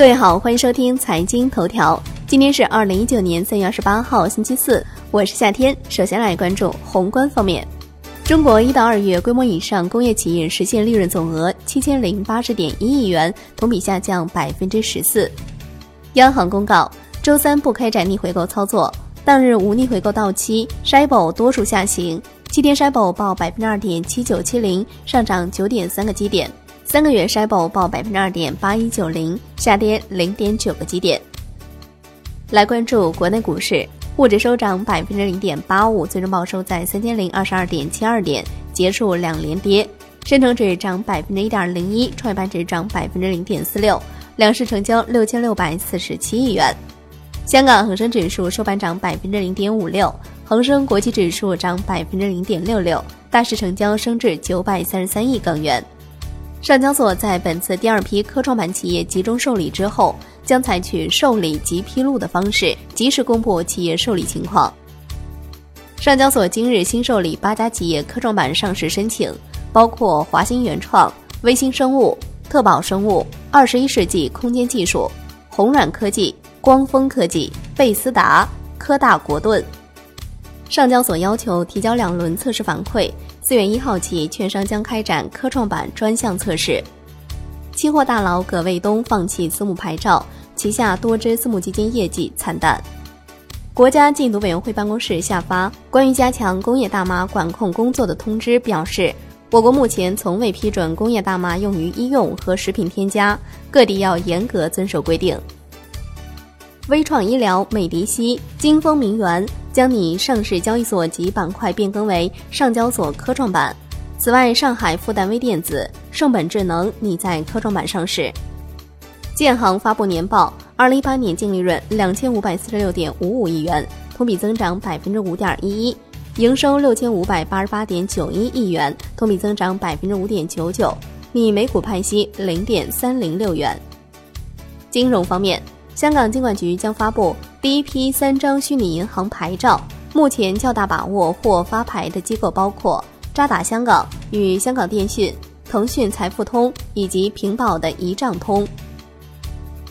各位好，欢迎收听财经头条。今天是二零一九年三月二十八号，星期四，我是夏天。首先来关注宏观方面，中国一到二月规模以上工业企业实现利润总额七千零八十点一亿元，同比下降百分之十四。央行公告，周三不开展逆回购操作，当日无逆回购到期，SHIBO 多数下行，七天 Shibor 报百分之二点七九七零，上涨九点三个基点。三个月 s h i b o 报百分之二点八一九零，下跌零点九个基点。来关注国内股市，沪指收涨百分之零点八五，最终报收在三千零二十二点七二点，结束两连跌。深成指涨百分之一点零一，创业板指涨百分之零点四六，两市成交六千六百四十七亿元。香港恒生指数收盘涨百分之零点五六，恒生国际指数涨百分之零点六六，大市成交升至九百三十三亿港元。上交所在本次第二批科创板企业集中受理之后，将采取受理及披露的方式，及时公布企业受理情况。上交所今日新受理八家企业科创板上市申请，包括华兴原创、微星生物、特宝生物、二十一世纪空间技术、红软科技、光峰科技、贝斯达、科大国盾。上交所要求提交两轮测试反馈。四月一号起，券商将开展科创板专项测试。期货大佬葛卫东放弃私募牌照，旗下多只私募基金业绩惨淡。国家禁毒委员会办公室下发关于加强工业大麻管控工作的通知，表示，我国目前从未批准工业大麻用于医用和食品添加，各地要严格遵守规定。微创医疗、美迪西、金风明源。将拟上市交易所及板块变更为上交所科创板。此外，上海复旦微电子、盛本智能拟在科创板上市。建行发布年报，二零一八年净利润两千五百四十六点五五亿元，同比增长百分之五点一一；营收六千五百八十八点九一亿元，同比增长百分之五点九九，拟每股派息零点三零六元。金融方面。香港金管局将发布第一批三张虚拟银行牌照，目前较大把握或发牌的机构包括渣打香港与香港电讯、腾讯财付通以及平保的一账通。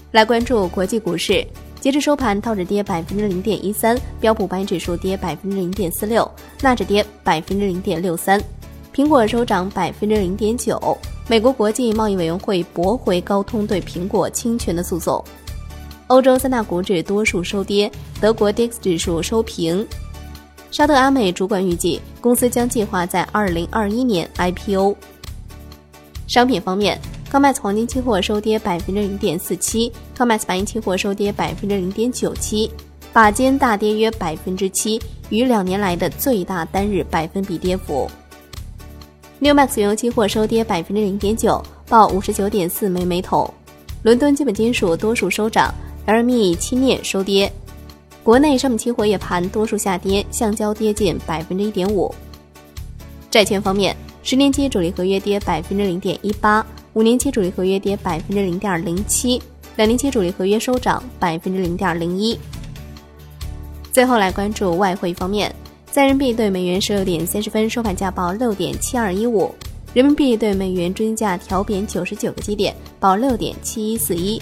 来关注国际股市，截至收盘，道指跌百分之零点一三，标普白指数跌百分之零点四六，纳指跌百分之零点六三，苹果收涨百分之零点九。美国国际贸易委员会驳回高通对苹果侵权的诉讼。欧洲三大股指多数收跌，德国 DAX 指数收平。沙特阿美主管预计，公司将计划在二零二一年 IPO。商品方面，COMEX 黄金期货收跌百分之零点四七，COMEX 白银期货收跌百分之零点九七，把金大跌约百分之七，逾两年来的最大单日百分比跌幅。NewMax 原油期货收跌百分之零点九，报五十九点四美每桶。伦敦基本金属多数收涨。LME 期镍收跌，国内商品期货夜盘多数下跌，橡胶跌近百分之一点五。债券方面，十年期主力合约跌百分之零点一八，五年期主力合约跌百分之零点零七，两年期主力合约收涨百分之零点零一。最后来关注外汇方面，在人民币对美元十六点三十分收盘价报六点七二一五，人民币对美元中间价调贬九十九个基点，报六点七一四一。